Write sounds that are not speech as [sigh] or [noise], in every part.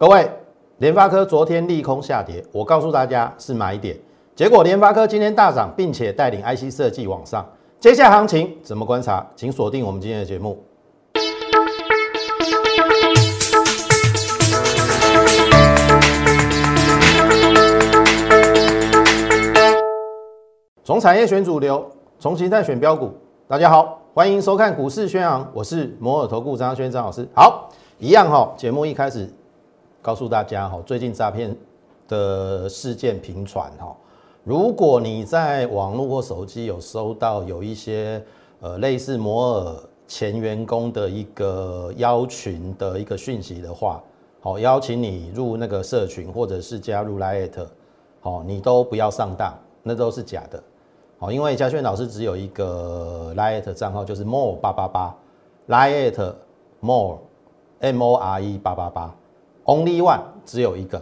各位，联发科昨天利空下跌，我告诉大家是买点，结果联发科今天大涨，并且带领 IC 设计往上。接下来行情怎么观察？请锁定我们今天的节目。从产业选主流，从形态选标股。大家好，欢迎收看股市宣扬，我是摩尔投顾张轩张老师。好，一样哈，节目一开始告诉大家哈，最近诈骗的事件频传哈。如果你在网络或手机有收到有一些呃类似摩尔前员工的一个邀群的一个讯息的话，好，邀请你入那个社群或者是加入 Lite，好，你都不要上当，那都是假的。好，因为嘉轩老师只有一个 Lite 账号，就是 More 八八八，Lite More M O R E 八八八，Only One 只有一个。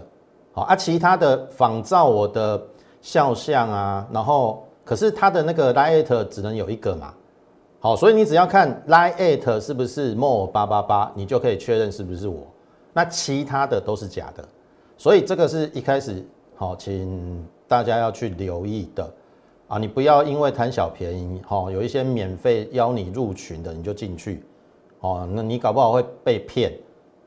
好啊，其他的仿照我的。肖像啊，然后可是它的那个 Lite 只能有一个嘛，好，所以你只要看 Lite 是不是 More 八八八，你就可以确认是不是我。那其他的都是假的，所以这个是一开始好，请大家要去留意的啊，你不要因为贪小便宜，好，有一些免费邀你入群的你就进去，哦，那你搞不好会被骗，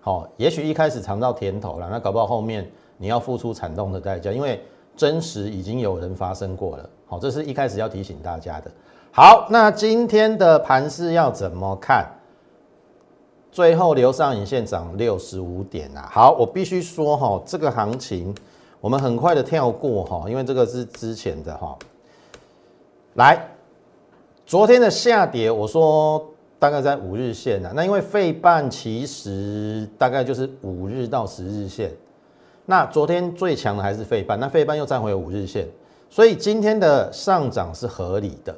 好，也许一开始尝到甜头了，那搞不好后面你要付出惨痛的代价，因为。真实已经有人发生过了，好，这是一开始要提醒大家的。好，那今天的盘势要怎么看？最后留上影线涨六十五点啊！好，我必须说哈，这个行情我们很快的跳过哈，因为这个是之前的哈。来，昨天的下跌，我说大概在五日线啊，那因为费半其实大概就是五日到十日线。那昨天最强的还是费半，那费半又站回五日线，所以今天的上涨是合理的。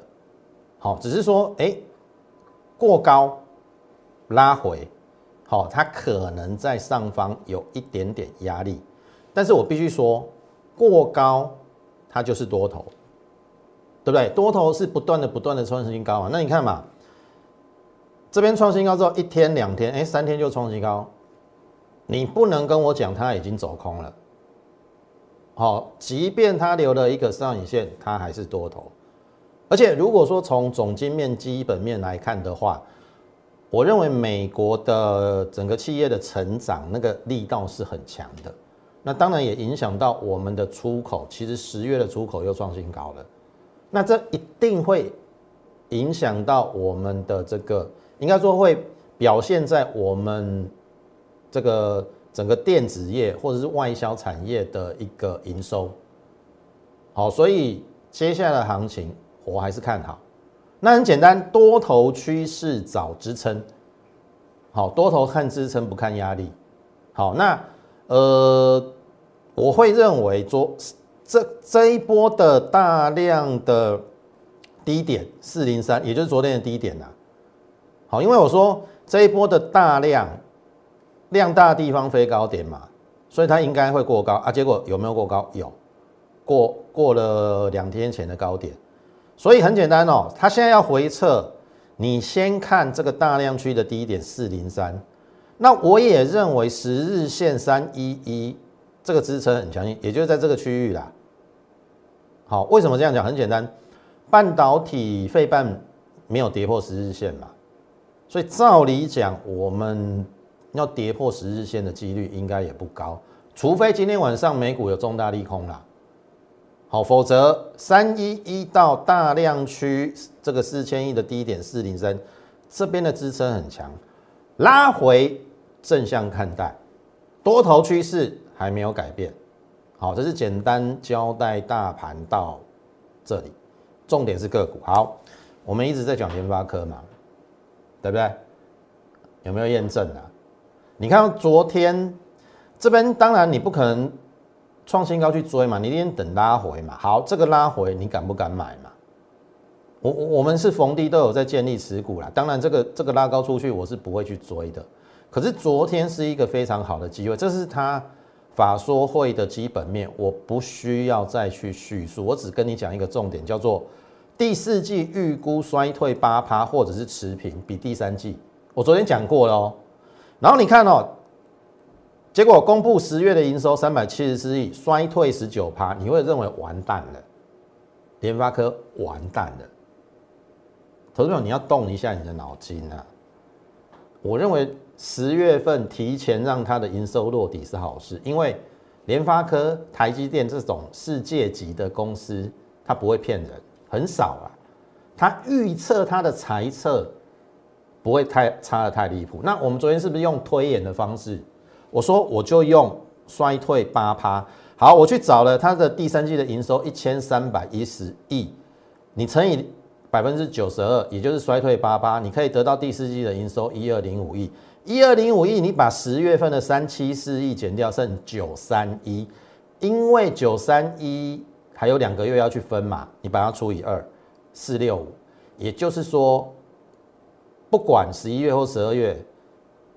好，只是说，哎，过高拉回，好，它可能在上方有一点点压力，但是我必须说，过高它就是多头，对不对？多头是不断的、不断的创新高啊。那你看嘛，这边创新高之后，一天、两天，哎，三天就创新高。你不能跟我讲它已经走空了，好，即便它留了一个上影线，它还是多头。而且如果说从总经面基本面来看的话，我认为美国的整个企业的成长那个力道是很强的，那当然也影响到我们的出口。其实十月的出口又创新高了，那这一定会影响到我们的这个，应该说会表现在我们。这个整个电子业或者是外销产业的一个营收，好，所以接下来的行情我还是看好。那很简单，多头趋势找支撑，好，多头看支撑不看压力。好，那呃，我会认为昨这这一波的大量的低点四零三，也就是昨天的低点呐。好，因为我说这一波的大量。量大地方飞高点嘛，所以它应该会过高啊。结果有没有过高？有，过过了两天前的高点。所以很简单哦，它现在要回撤，你先看这个大量区的低点四零三。那我也认为十日线三一一这个支撑很强硬，也就是在这个区域啦。好，为什么这样讲？很简单，半导体费半没有跌破十日线嘛，所以照理讲我们。要跌破十日线的几率应该也不高，除非今天晚上美股有重大利空啦。好，否则三一一到大量区这个四千亿的低点四零三这边的支撑很强，拉回正向看待，多头趋势还没有改变。好，这是简单交代大盘到这里，重点是个股。好，我们一直在讲联发科嘛，对不对？有没有验证啊？你看昨天这边，当然你不可能创新高去追嘛，你一定等拉回嘛。好，这个拉回你敢不敢买嘛？我我我们是逢低都有在建立持股啦。当然这个这个拉高出去，我是不会去追的。可是昨天是一个非常好的机会，这是他法说会的基本面，我不需要再去叙述，我只跟你讲一个重点，叫做第四季预估衰退八趴或者是持平，比第三季我昨天讲过了哦。然后你看哦，结果公布十月的营收三百七十四亿，衰退十九趴，你会认为完蛋了，联发科完蛋了。投资者，你要动一下你的脑筋啊！我认为十月份提前让它的营收落底是好事，因为联发科、台积电这种世界级的公司，它不会骗人，很少啊。他预测他的猜测不会太差的太离谱。那我们昨天是不是用推演的方式？我说我就用衰退八趴。好，我去找了它的第三季的营收一千三百一十亿，你乘以百分之九十二，也就是衰退八八，你可以得到第四季的营收一二零五亿。一二零五亿，你把十月份的三七四亿减掉，剩九三一。因为九三一还有两个月要去分嘛，你把它除以二，四六五。也就是说，不管十一月或十二月，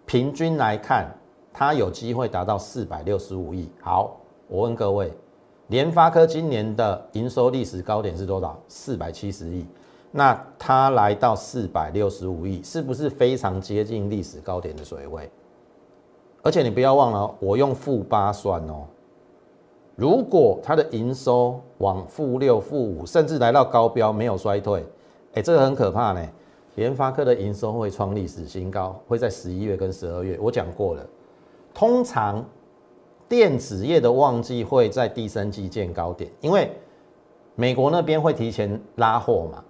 平均来看。它有机会达到四百六十五亿。好，我问各位，联发科今年的营收历史高点是多少？四百七十亿。那它来到四百六十五亿，是不是非常接近历史高点的水位？而且你不要忘了，我用负八算哦。如果它的营收往负六、负五，甚至来到高标，没有衰退，哎，这个很可怕呢。联发科的营收会创历史新高，会在十一月跟十二月。我讲过了。通常电子业的旺季会在第三季见高点，因为美国那边会提前拉货嘛，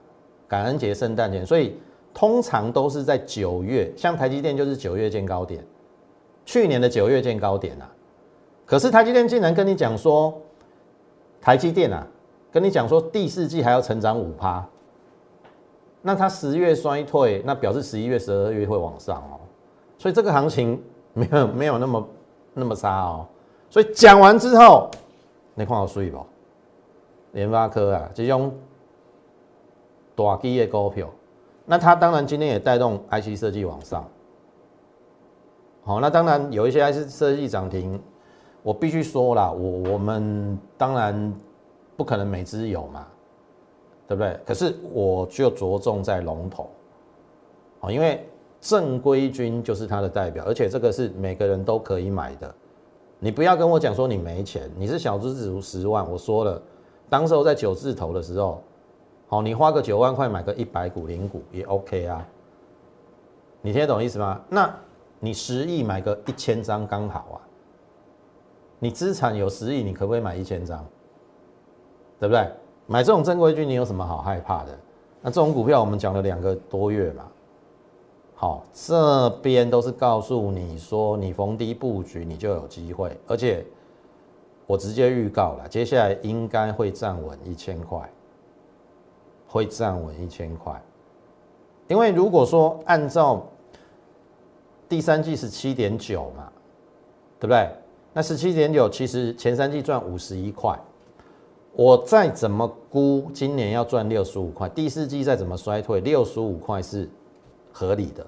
感恩节、圣诞节，所以通常都是在九月，像台积电就是九月见高点，去年的九月见高点啊。可是台积电竟然跟你讲说，台积电啊，跟你讲说第四季还要成长五趴，那它十月衰退，那表示十一月、十二月会往上哦，所以这个行情。没有没有那么那么差哦，所以讲完之后，你看我水不？联发科啊，这种大基的股票，那它当然今天也带动 IC 设计往上。好，那当然有一些 IC 设计涨停，我必须说了，我我们当然不可能每只有嘛，对不对？可是我就着重在龙头，好，因为。正规军就是它的代表，而且这个是每个人都可以买的。你不要跟我讲说你没钱，你是小资族十万。我说了，当时候在九字头的时候，好，你花个九万块买个一百股零股也 OK 啊。你听得懂意思吗？那你十亿买个一千张刚好啊。你资产有十亿，你可不可以买一千张？对不对？买这种正规军，你有什么好害怕的？那这种股票我们讲了两个多月嘛。好，这边都是告诉你说，你逢低布局，你就有机会。而且我直接预告了，接下来应该会站稳一千块，会站稳一千块。因为如果说按照第三季是七点九嘛，对不对？那十七点九其实前三季赚五十一块，我再怎么估，今年要赚六十五块，第四季再怎么衰退，六十五块是。合理的，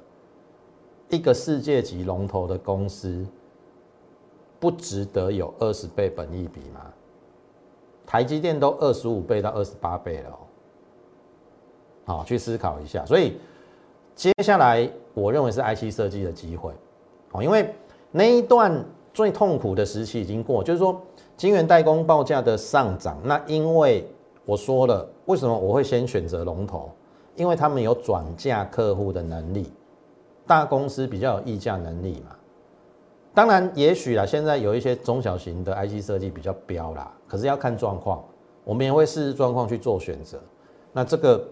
一个世界级龙头的公司，不值得有二十倍本益比吗？台积电都二十五倍到二十八倍了哦。好，去思考一下。所以接下来我认为是 IC 设计的机会哦，因为那一段最痛苦的时期已经过，就是说晶圆代工报价的上涨。那因为我说了，为什么我会先选择龙头？因为他们有转嫁客户的能力，大公司比较有议价能力嘛。当然，也许啦，现在有一些中小型的 IC 设计比较标啦，可是要看状况，我们也会视状况去做选择。那这个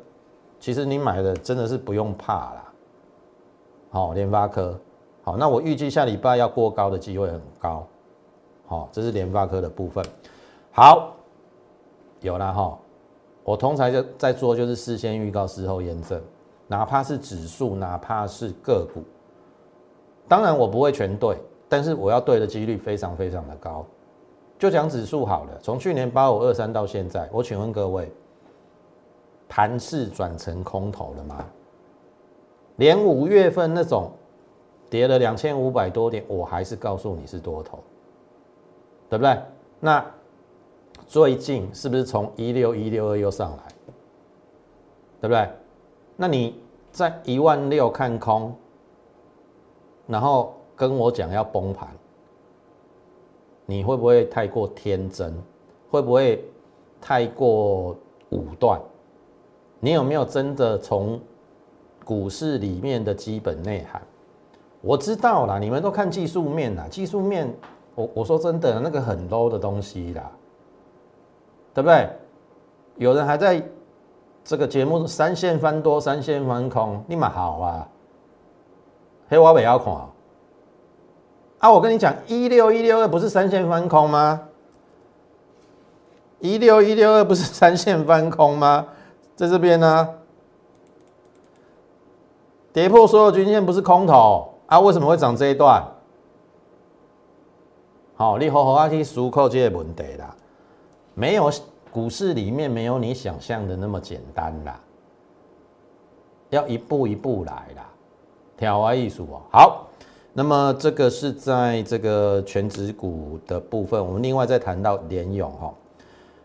其实你买的真的是不用怕啦。好，联发科，好，那我预计下礼拜要过高的机会很高。好，这是联发科的部分。好，有了哈。我通常就在做，就是事先预告，事后验证，哪怕是指数，哪怕是个股，当然我不会全对，但是我要对的几率非常非常的高。就讲指数好了，从去年八五二三到现在，我请问各位，盘势转成空头了吗？连五月份那种跌了两千五百多点，我还是告诉你是多头，对不对？那。最近是不是从一六一六二又上来，对不对？那你在一万六看空，然后跟我讲要崩盘，你会不会太过天真？会不会太过武断？你有没有真的从股市里面的基本内涵？我知道啦，你们都看技术面啦，技术面，我我说真的，那个很 low 的东西啦，对不对？有人还在这个节目三线翻多，三线翻空，立马好啊，黑我不要看啊！我跟你讲，一六一六二不是三线翻空吗？一六一六二不是三线翻空吗？在这边呢，跌破所有均线不是空头。啊，为什么会涨这一段？好，你好好啊去思考这个问题啦。没有股市里面没有你想象的那么简单啦，要一步一步来啦，挑啊艺术哦。好，那么这个是在这个全指股的部分，我们另外再谈到联勇哈。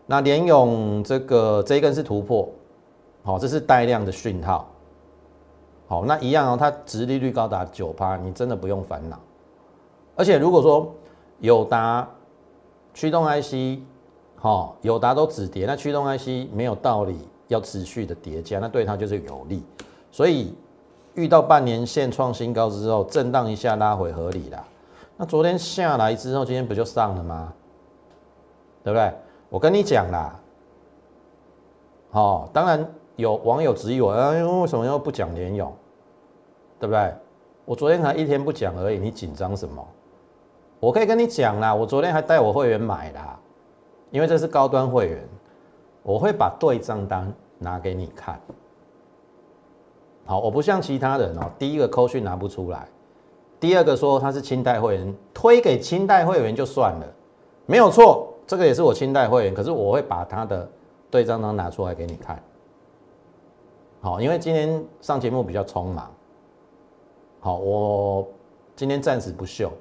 那联勇这个这一根是突破，好，这是带量的讯号。好，那一样哦，它殖利率高达九趴，你真的不用烦恼。而且如果说友达驱动 IC，好，友达都止跌，那驱动 IC 没有道理要持续的叠加，那对它就是有利。所以遇到半年线创新高之后，震荡一下拉回合理啦。那昨天下来之后，今天不就上了吗？对不对？我跟你讲啦，好，当然有网友质疑我，啊，为什么又不讲联勇？对不对？我昨天才一天不讲而已，你紧张什么？我可以跟你讲啦，我昨天还带我会员买啦，因为这是高端会员，我会把对账单拿给你看。好，我不像其他人哦，第一个扣讯拿不出来，第二个说他是清代会员，推给清代会员就算了，没有错，这个也是我清代会员，可是我会把他的对账单拿出来给你看。好，因为今天上节目比较匆忙。好，我今天暂时不秀，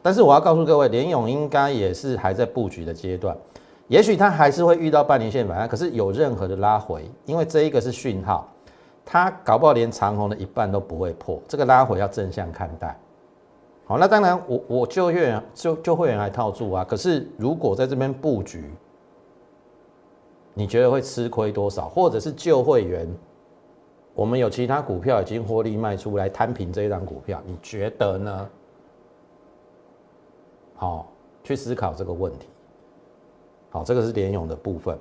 但是我要告诉各位，联勇应该也是还在布局的阶段，也许它还是会遇到半年线反弹，可是有任何的拉回，因为这一个是讯号，它搞不好连长虹的一半都不会破，这个拉回要正向看待。好，那当然我我就会员就就会员来套住啊，可是如果在这边布局，你觉得会吃亏多少，或者是旧会员？我们有其他股票已经获利卖出来摊平这一张股票，你觉得呢？好，去思考这个问题。好，这个是联勇的部分。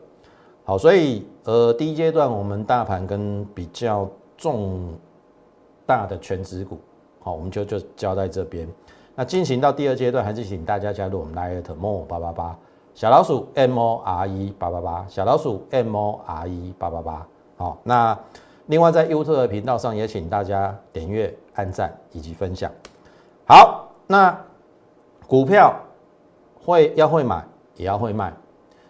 好，所以呃，第一阶段我们大盘跟比较重大的全职股，好，我们就就交在这边。那进行到第二阶段，还是请大家加入我们 Light More 八八八小老鼠 M O R E 八八八小老鼠 M O R E 八八八。好，那。另外，在 YouTube 频道上也请大家点阅、按赞以及分享。好，那股票会要会买，也要会卖。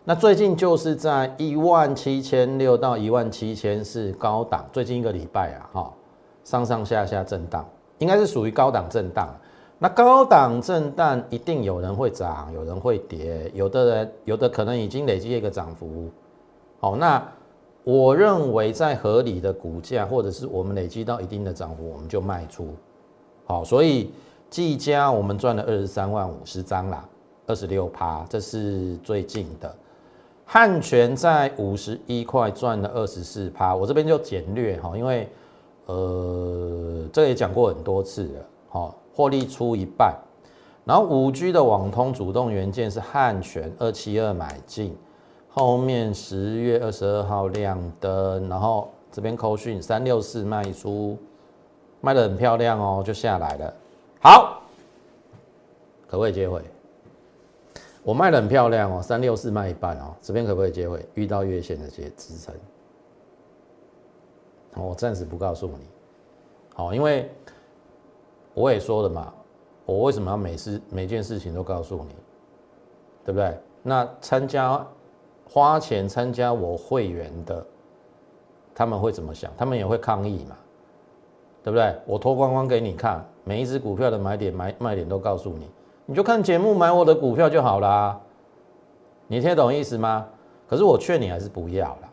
那最近就是在一万七千六到一万七千是高档，最近一个礼拜啊，哈，上上下下震荡，应该是属于高档震荡。那高档震荡一定有人会涨，有人会跌，有的人有的可能已经累积一个涨幅。好，那。我认为在合理的股价，或者是我们累积到一定的涨幅，我们就卖出。好，所以技嘉我们赚了二十三万五十张啦，二十六趴，这是最近的。汉泉在五十一块赚了二十四趴，我这边就简略哈，因为呃，这也讲过很多次了。好，获利出一半，然后五 G 的网通主动元件是汉泉二七二买进。后面十月二十二号亮灯，然后这边扣讯三六四卖出，卖的很漂亮哦，就下来了。好，可不可以接回？我卖的很漂亮哦，三六四卖一半哦，这边可不可以接回？遇到月线的些支撑，我暂时不告诉你。好，因为我也说了嘛，我为什么要每事每件事情都告诉你，对不对？那参加。花钱参加我会员的，他们会怎么想？他们也会抗议嘛，对不对？我脱光光给你看，每一只股票的买点、买卖点都告诉你，你就看节目买我的股票就好啦。你听懂意思吗？可是我劝你还是不要了。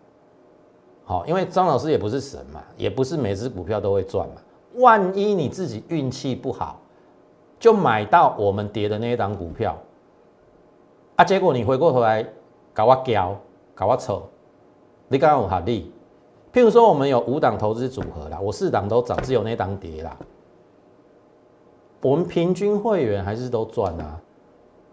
好，因为张老师也不是神嘛，也不是每只股票都会赚嘛。万一你自己运气不好，就买到我们跌的那一档股票，啊，结果你回过头来搞我交，搞我丑，你敢有合理？譬如说，我们有五档投资组合啦，我四档都涨，只有那档跌啦。我们平均会员还是都赚啊！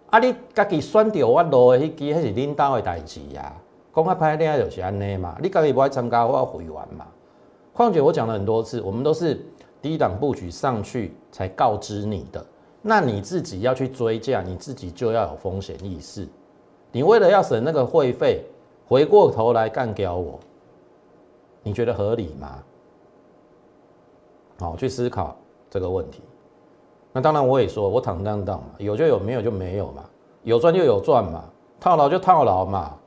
啊，你家己选掉我落的迄支，迄是领导的代志呀。讲较歹听就是安尼嘛，你家己不爱参加我会员嘛。况且我讲了很多次，我们都是低档布局上去才告知你的，那你自己要去追价，你自己就要有风险意识。你为了要省那个会费，回过头来干掉我。你觉得合理吗？好，去思考这个问题。那当然，我也说，我坦荡荡嘛，有就有，没有就没有嘛，有赚就有赚嘛，套牢就套牢嘛，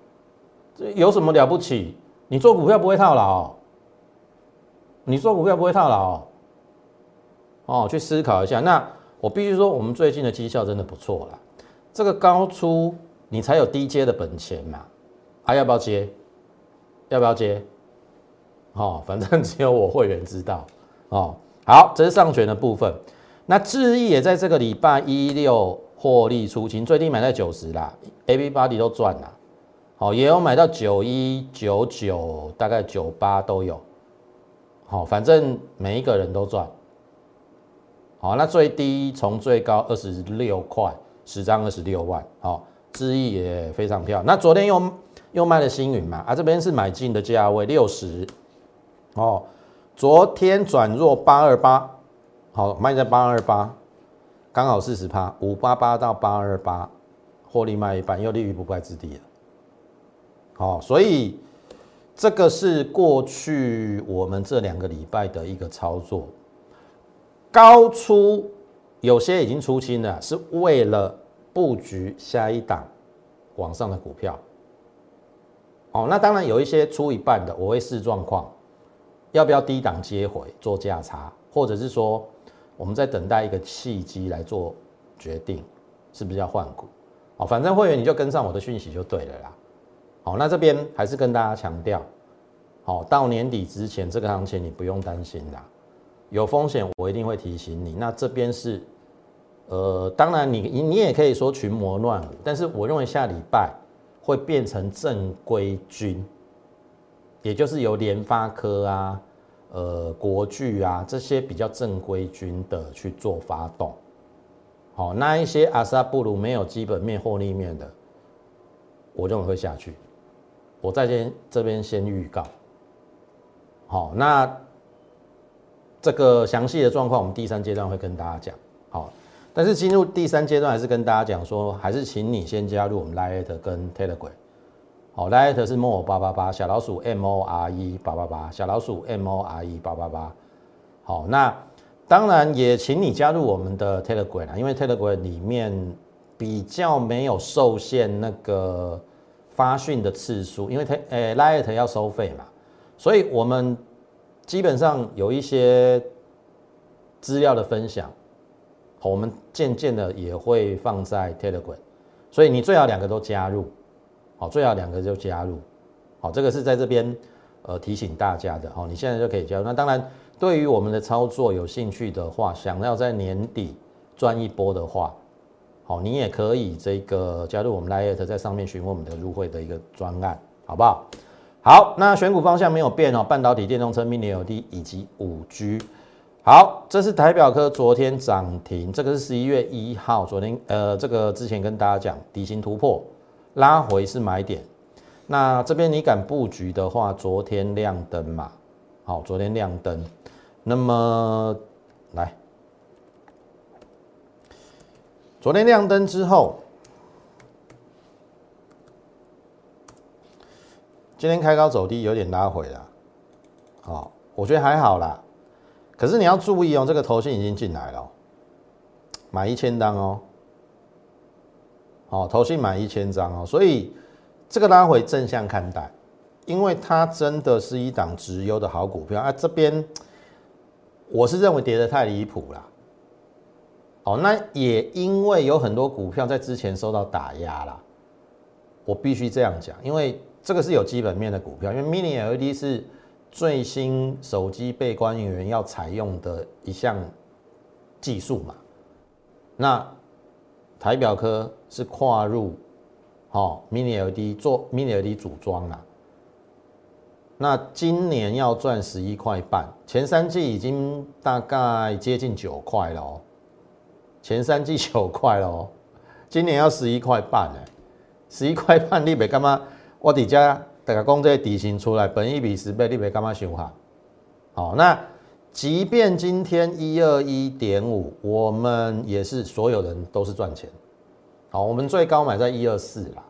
这有什么了不起？你做股票不会套牢，你做股票不会套牢。哦，去思考一下。那我必须说，我们最近的绩效真的不错了。这个高出，你才有低阶的本钱嘛。还要不要接？要不要接？哦，反正只有我会员知道哦。好，这是上权的部分。那智毅也在这个礼拜一六获利出清，最低买在九十啦，A B Body 都赚了。好，也有买到九一九九，大概九八都有。好，反正每一个人都赚。好，那最低从最高二十六块，十张二十六万。好，智毅也非常漂亮。那昨天又又卖了星云嘛，啊，这边是买进的价位六十。哦，昨天转弱八二八，好卖在八二八，刚好四十趴，五八八到八二八，获利卖一半，又立于不败之地了。好，所以这个是过去我们这两个礼拜的一个操作，高出有些已经出清了，是为了布局下一档往上的股票。哦，那当然有一些出一半的，我会视状况。要不要低档接回做价差，或者是说我们在等待一个契机来做决定，是不是要换股？哦，反正会员你就跟上我的讯息就对了啦。好，那这边还是跟大家强调，好，到年底之前这个行情你不用担心啦，有风险我一定会提醒你。那这边是，呃，当然你你也可以说群魔乱舞，但是我认为下礼拜会变成正规军。也就是由联发科啊、呃国巨啊这些比较正规军的去做发动，好，那一些阿萨布鲁没有基本面、获利面的，我认为会下去。我在先这边先预告，好，那这个详细的状况我们第三阶段会跟大家讲，好，但是进入第三阶段还是跟大家讲说，还是请你先加入我们 Light 跟 Telegram。好，Light 是 more 八八八，小老鼠 M O R E 八八八，小老鼠 M O R E 八八八。好，那当然也请你加入我们的 Telegram 啦，因为 Telegram 里面比较没有受限那个发讯的次数，因为 T 诶 Light 要收费嘛，所以我们基本上有一些资料的分享，我们渐渐的也会放在 Telegram，所以你最好两个都加入。好，最好两个就加入。好，这个是在这边呃提醒大家的。好，你现在就可以加入。那当然，对于我们的操作有兴趣的话，想要在年底赚一波的话，好，你也可以这个加入我们 Lite，在上面询问我们的入会的一个专案，好不好？好，那选股方向没有变哦，半导体、电动车、Mini LED 以及五 G。好，这是台表科昨天涨停，这个是十一月一号，昨天呃这个之前跟大家讲底薪突破。拉回是买点，那这边你敢布局的话，昨天亮灯嘛？好，昨天亮灯，那么来，昨天亮灯之后，今天开高走低，有点拉回了。好，我觉得还好啦。可是你要注意哦，这个头信已经进来了，买一千单哦。好，投信买一千张哦，所以这个拉回正向看待，因为它真的是一档直优的好股票啊。这边我是认为跌得太离谱了。哦，那也因为有很多股票在之前受到打压了，我必须这样讲，因为这个是有基本面的股票，因为 Mini LED 是最新手机被光源要采用的一项技术嘛，那。台表科是跨入好，mini LED 做 mini LED 组装啦。那今年要赚十一块半，前三季已经大概接近九块了哦。前三季九块了哦，今年要十一块半呢。十一块半，你别干嘛？我底家大家讲这底薪出来，本一比十倍，你别干嘛想哈？好，那即便今天一二一点五，我们也是所有人都是赚钱。好，我们最高买在一二四啦。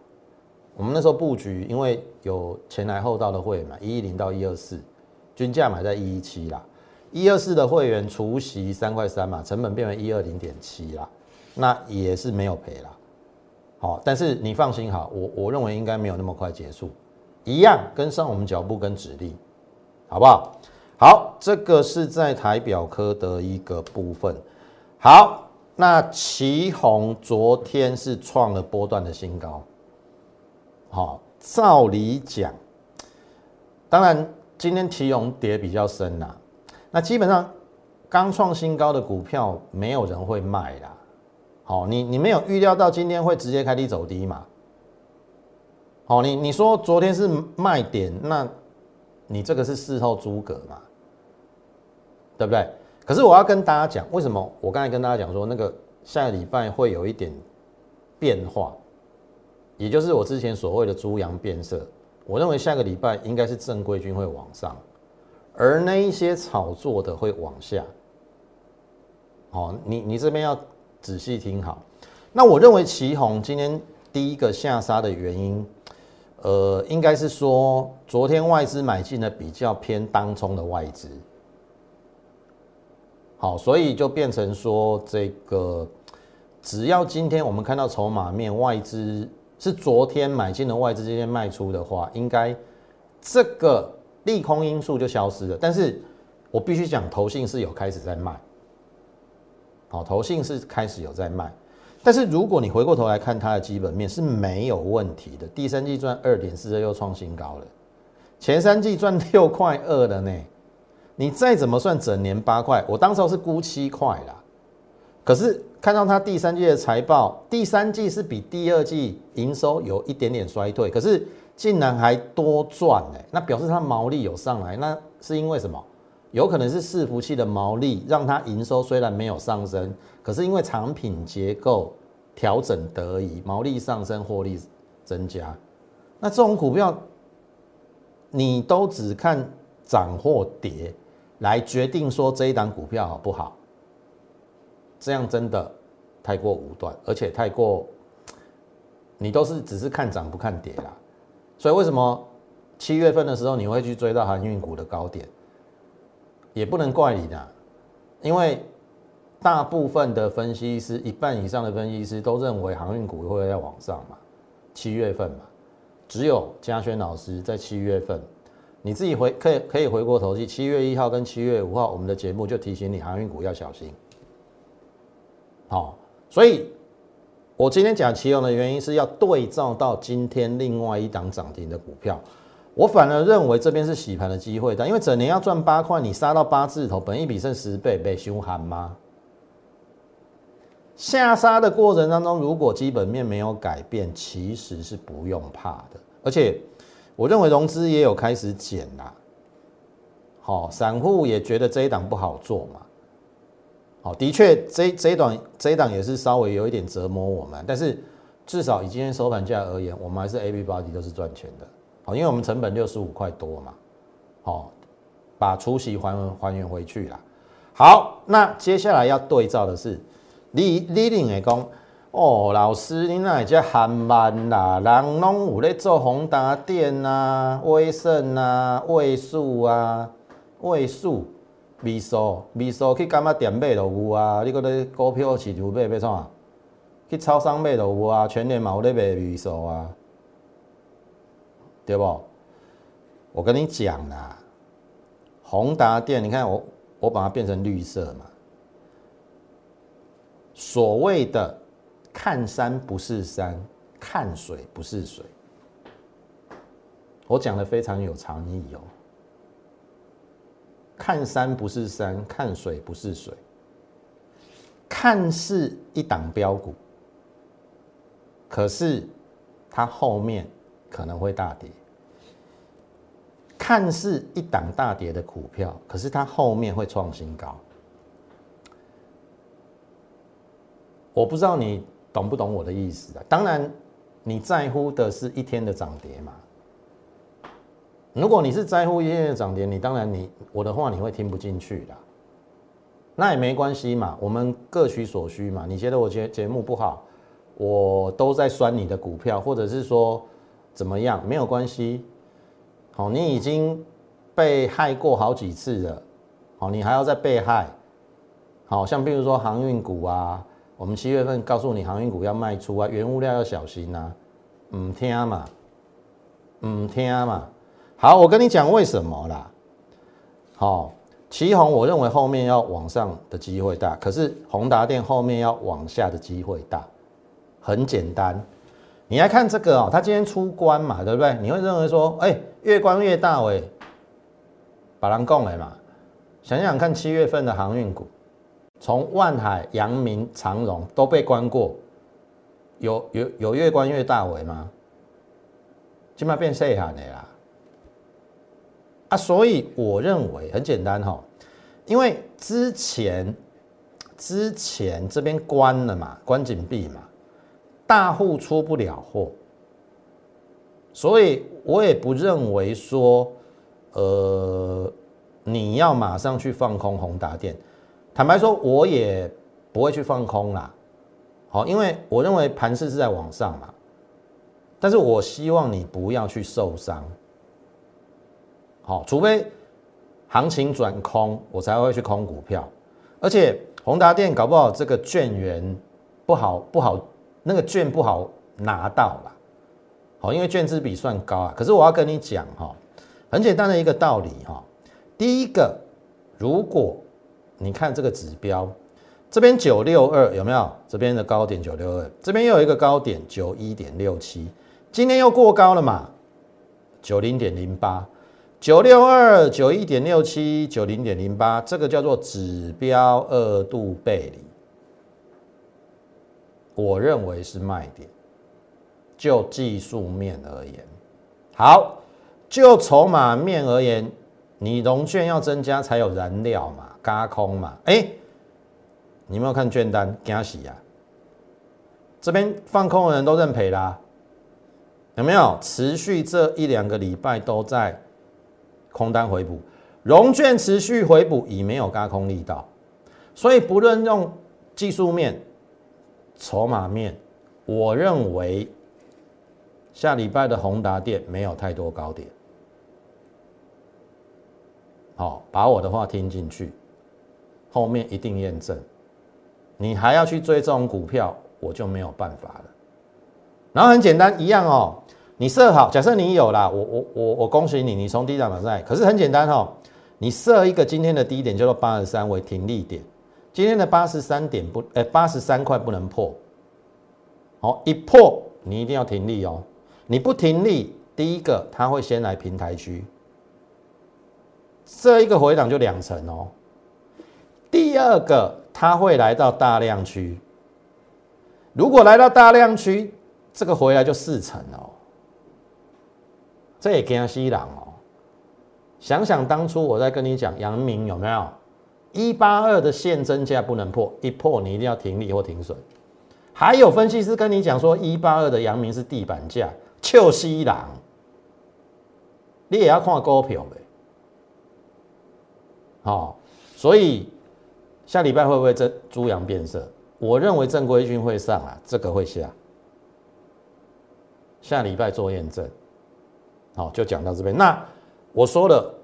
我们那时候布局，因为有前来后到的会员嘛，一一零到一二四，均价买在一一七啦，一二四的会员除息三块三嘛，成本变为一二零点七啦，那也是没有赔啦。好，但是你放心好，我我认为应该没有那么快结束，一样跟上我们脚步跟指令，好不好？好，这个是在台表科的一个部分。好，那旗宏昨天是创了波段的新高。好，照理讲，当然今天旗宏跌比较深啦，那基本上刚创新高的股票没有人会卖啦。好，你你没有预料到今天会直接开低走低嘛？好，你你说昨天是卖点，那你这个是事后诸葛嘛？对不对？可是我要跟大家讲，为什么我刚才跟大家讲说那个下个礼拜会有一点变化？也就是我之前所谓的猪羊变色，我认为下个礼拜应该是正规军会往上，而那一些炒作的会往下。好，你你这边要仔细听好。那我认为旗红今天第一个下杀的原因，呃，应该是说昨天外资买进的比较偏当冲的外资。好，所以就变成说这个，只要今天我们看到筹码面外资。是昨天买进的外资今天卖出的话，应该这个利空因素就消失了。但是我必须讲，投信是有开始在卖，好，投信是开始有在卖。但是如果你回过头来看它的基本面是没有问题的，第三季赚二点四又创新高了，前三季赚六块二了呢。你再怎么算整年八块，我当时候是估七块啦。可是看到它第三季的财报，第三季是比第二季营收有一点点衰退，可是竟然还多赚哎，那表示它毛利有上来，那是因为什么？有可能是伺服器的毛利让它营收虽然没有上升，可是因为产品结构调整得宜，毛利上升，获利增加。那这种股票，你都只看涨或跌来决定说这一档股票好不好？这样真的太过武断，而且太过，你都是只是看涨不看跌啦。所以为什么七月份的时候你会去追到航运股的高点？也不能怪你的，因为大部分的分析师，一半以上的分析师都认为航运股会在往上嘛。七月份嘛，只有嘉轩老师在七月份，你自己回可以可以回过头去，七月一号跟七月五号我们的节目就提醒你航运股要小心。好，所以我今天讲奇勇的原因是要对照到今天另外一档涨停的股票，我反而认为这边是洗盘的机会，但因为整年要赚八块，你杀到八字头，本一比剩十倍，被凶悍吗？下杀的过程当中，如果基本面没有改变，其实是不用怕的，而且我认为融资也有开始减啦，好，散户也觉得这一档不好做嘛。好，的确，这这一档这一档也是稍微有一点折磨我们，但是至少以今天收盘价而言，我们还是 A B Body 都是赚钱的。好，因为我们成本六十五块多嘛，好，把出息还还原回去了。好，那接下来要对照的是，你你另会讲，哦，老师，你那只韩漫啦，人拢有咧做宏达电啊、威盛啊、位数啊、位数。微数，微数去干嘛店买都有啊！你搁咧股票市场买要创啊？去超商买都有啊！全年嘛有咧卖微数啊，对不？我跟你讲啦，宏达电，你看我我把它变成绿色嘛。所谓的看山不是山，看水不是水，我讲的非常有禅意哦。看山不是山，看水不是水。看似一档标股，可是它后面可能会大跌。看似一档大跌的股票，可是它后面会创新高。我不知道你懂不懂我的意思啊？当然，你在乎的是一天的涨跌嘛。如果你是在乎一天的涨跌，你当然你我的话你会听不进去的。那也没关系嘛，我们各取所需嘛。你觉得我节节目不好，我都在酸你的股票，或者是说怎么样，没有关系。好，你已经被害过好几次了，好，你还要再被害。好像比如说航运股啊，我们七月份告诉你航运股要卖出啊，原物料要小心呐，唔听嘛，唔听嘛。好，我跟你讲为什么啦。好。旗宏，我认为后面要往上的机会大，可是宏达电后面要往下的机会大。很简单，你来看这个哦，它今天出关嘛，对不对？你会认为说，哎，越关越大喂，把人供来嘛。想想看，七月份的航运股，从万海、阳明、长荣都被关过，有有有越关越大尾吗？起码变细汉的啦。啊，所以我认为很简单哈，因为之前之前这边关了嘛，关紧闭嘛，大户出不了货，所以我也不认为说，呃，你要马上去放空宏达电，坦白说，我也不会去放空啦，好，因为我认为盘势是在往上嘛，但是我希望你不要去受伤。好，除非行情转空，我才会去空股票。而且宏达电搞不好这个券源不好不好，那个券不好拿到啦。好，因为券资比算高啊。可是我要跟你讲哈，很简单的一个道理哈。第一个，如果你看这个指标，这边九六二有没有？这边的高点九六二，这边又有一个高点九一点六七，今天又过高了嘛？九零点零八。九六二九一点六七九零点零八，这个叫做指标二度背离，我认为是卖点。就技术面而言，好，就筹码面而言，你融券要增加才有燃料嘛，加空嘛，哎，你有没有看券单？惊喜呀！这边放空的人都认赔啦，有没有？持续这一两个礼拜都在。空单回补，融券持续回补已没有轧空力道，所以不论用技术面、筹码面，我认为下礼拜的宏达电没有太多高点。好，把我的话听进去，后面一定验证。你还要去追这种股票，我就没有办法了。然后很简单，一样哦。你设好，假设你有啦，我我我我恭喜你，你从低档买在。可是很简单哈，你设一个今天的低点叫做八十三为停利点，今天的八十三点不，哎，八十三块不能破，好，一破你一定要停利哦，你不停利，第一个它会先来平台区，这一个回档就两成哦，第二个它会来到大量区，如果来到大量区，这个回来就四成哦。这也惊死人哦！想想当初我在跟你讲阳明有没有一八二的现增价不能破，一破你一定要停利或停损。还有分析师跟你讲说一八二的阳明是地板价，臭死人！你也要看股票呗。好，所以下礼拜会不会这猪羊变色？我认为正规军会上啊，这个会下。下礼拜做验证。好，就讲到这边。那我说了，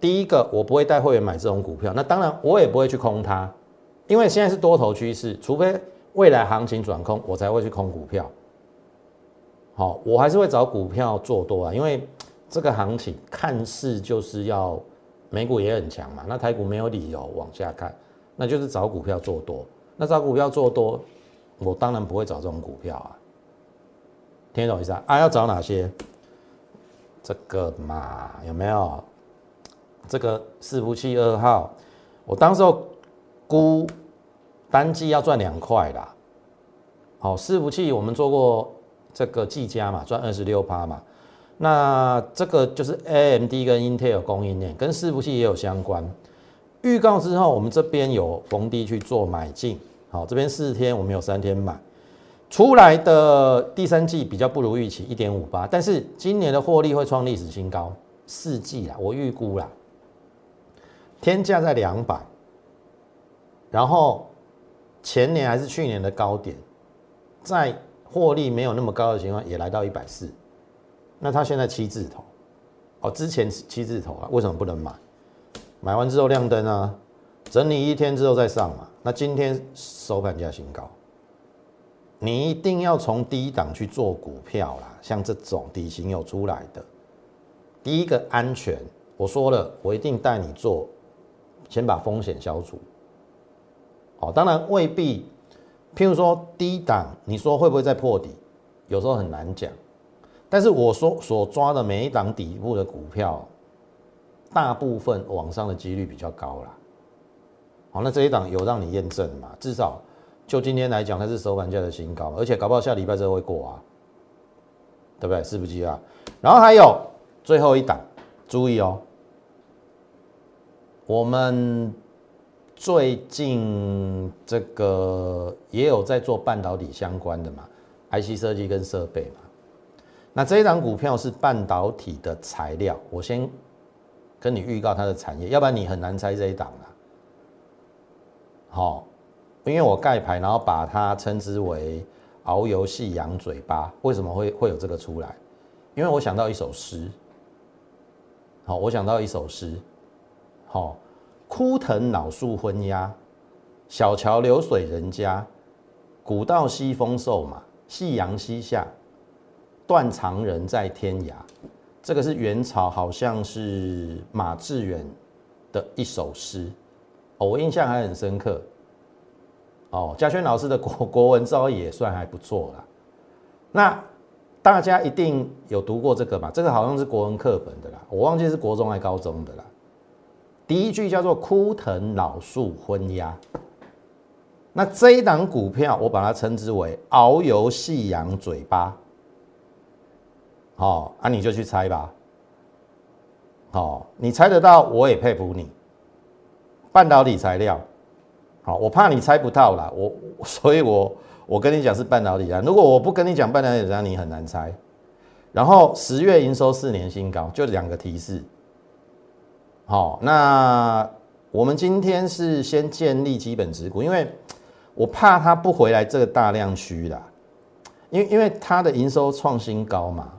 第一个，我不会带会员买这种股票。那当然，我也不会去空它，因为现在是多头趋势，除非未来行情转空，我才会去空股票。好，我还是会找股票做多啊，因为这个行情看似就是要美股也很强嘛，那台股没有理由往下看，那就是找股票做多。那找股票做多，我当然不会找这种股票啊。听懂意思啊？啊，要找哪些？这个嘛有没有？这个四福气二号，我当时候估单季要赚两块啦。好，四福气我们做过这个技嘉嘛，赚二十六趴嘛。那这个就是 AMD 跟 Intel 供应链，跟伺服器也有相关。预告之后，我们这边有逢低去做买进。好，这边四天我们有三天买，出来的第三季比较不如预期，一点五八，但是今年的获利会创历史新高。四季啦，我预估啦，天价在两百，然后前年还是去年的高点，在获利没有那么高的情况，也来到一百四。那他现在七字头，哦，之前七字头啊，为什么不能买？买完之后亮灯啊，整理一天之后再上嘛。那今天收盘价新高，你一定要从低档去做股票啦，像这种底型有出来的，第一个安全，我说了，我一定带你做，先把风险消除。哦，当然未必，譬如说低档，你说会不会再破底？有时候很难讲。但是我说所抓的每一档底部的股票，大部分往上的几率比较高啦。好，那这一档有让你验证嘛？至少就今天来讲，它是收盘价的新高，而且搞不好下礼拜这会过啊，对不对？是不是啊？然后还有最后一档，注意哦，我们最近这个也有在做半导体相关的嘛，IC 设计跟设备嘛。那这一档股票是半导体的材料，我先跟你预告它的产业，要不然你很难猜这一档啦。好，因为我盖牌，然后把它称之为遨游戏羊嘴巴，为什么会会有这个出来？因为我想到一首诗，好，我想到一首诗，好，枯藤老树昏鸦，小桥流水人家，古道西风瘦马，夕阳西下。断肠人在天涯，这个是元朝，好像是马致远的一首诗，我印象还很深刻。哦，嘉轩老师的国国文造诣也算还不错啦。那大家一定有读过这个吧？这个好像是国文课本的啦，我忘记是国中还高中的啦。第一句叫做“枯藤老树昏鸦”，那这一档股票我把它称之为“遨游夕阳嘴巴”。好，那你就去猜吧。好，你猜得到，我也佩服你。半导体材料，好，我怕你猜不到啦，我 [laughs] 所以，我我跟你讲是半导体啊。如果我不跟你讲半导体，让你很难猜。然后十月营收四年新高，就两个提示。好，那我们今天是先建立基本持股，因为我怕它不回来这个大量区啦，因为因为它的营收创新高嘛。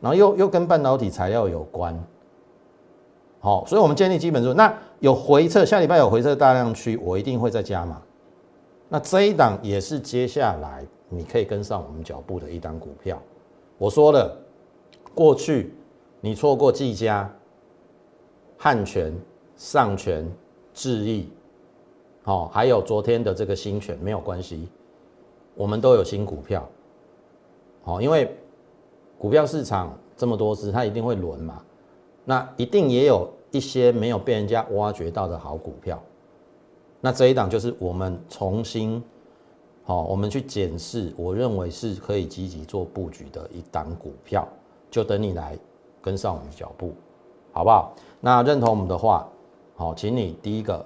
然后又又跟半导体材料有关，好，所以我们建立基本说，那有回撤，下礼拜有回撤大量区，我一定会再加码。那这一档也是接下来你可以跟上我们脚步的一档股票。我说了，过去你错过技嘉、汉权、上权、智毅，好，还有昨天的这个新权没有关系，我们都有新股票，好，因为。股票市场这么多只，它一定会轮嘛？那一定也有一些没有被人家挖掘到的好股票。那这一档就是我们重新，好，我们去检视，我认为是可以积极做布局的一档股票，就等你来跟上我们脚步，好不好？那认同我们的话，好，请你第一个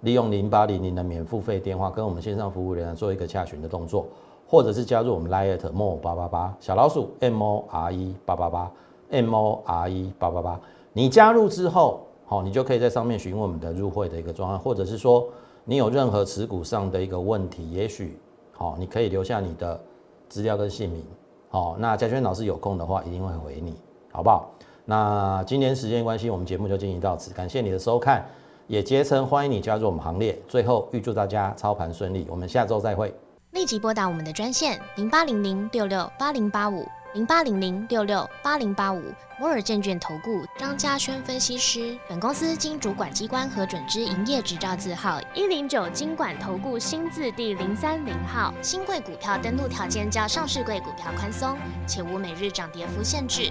利用零八零零的免付费电话，跟我们线上服务人员做一个洽询的动作。或者是加入我们 Lite More 八八八小老鼠 M O R E 八八八 M O R E 八八八，你加入之后，好，你就可以在上面询问我们的入会的一个状况，或者是说你有任何持股上的一个问题，也许好，你可以留下你的资料跟姓名，好，那嘉轩老师有空的话一定会回你，好不好？那今年时间关系，我们节目就进行到此，感谢你的收看，也竭诚欢迎你加入我们行列，最后预祝大家操盘顺利，我们下周再会。立即拨打我们的专线零八零零六六八零八五零八零零六六八零八五摩尔证券投顾张嘉轩分析师。本公司经主管机关核准之营业执照字号一零九金管投顾新字第零三零号。新贵股票登录条件较上市贵股票宽松，且无每日涨跌幅限制。